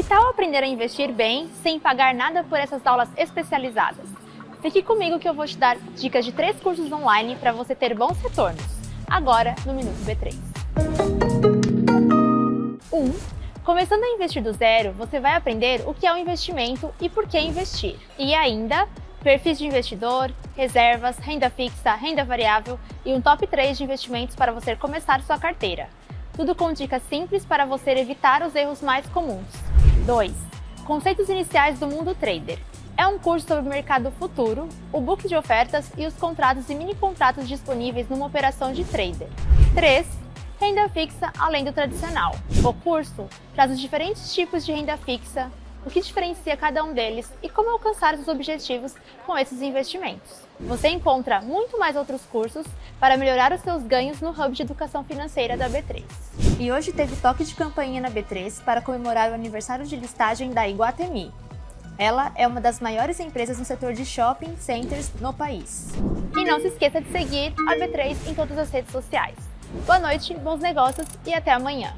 que tal aprender a investir bem sem pagar nada por essas aulas especializadas? Fique comigo que eu vou te dar dicas de três cursos online para você ter bons retornos. Agora no Minuto B3. 1. Um, começando a investir do zero, você vai aprender o que é um investimento e por que investir. E ainda, perfis de investidor, reservas, renda fixa, renda variável e um top 3 de investimentos para você começar sua carteira. Tudo com dicas simples para você evitar os erros mais comuns. 2. Conceitos iniciais do mundo trader. É um curso sobre o mercado futuro, o book de ofertas e os contratos e mini contratos disponíveis numa operação de trader. 3. Renda fixa além do tradicional. O curso traz os diferentes tipos de renda fixa, o que diferencia cada um deles e como alcançar os objetivos com esses investimentos. Você encontra muito mais outros cursos para melhorar os seus ganhos no Hub de Educação Financeira da B3. E hoje teve toque de campainha na B3 para comemorar o aniversário de listagem da Iguatemi. Ela é uma das maiores empresas no setor de shopping centers no país. E não se esqueça de seguir a B3 em todas as redes sociais. Boa noite, bons negócios e até amanhã!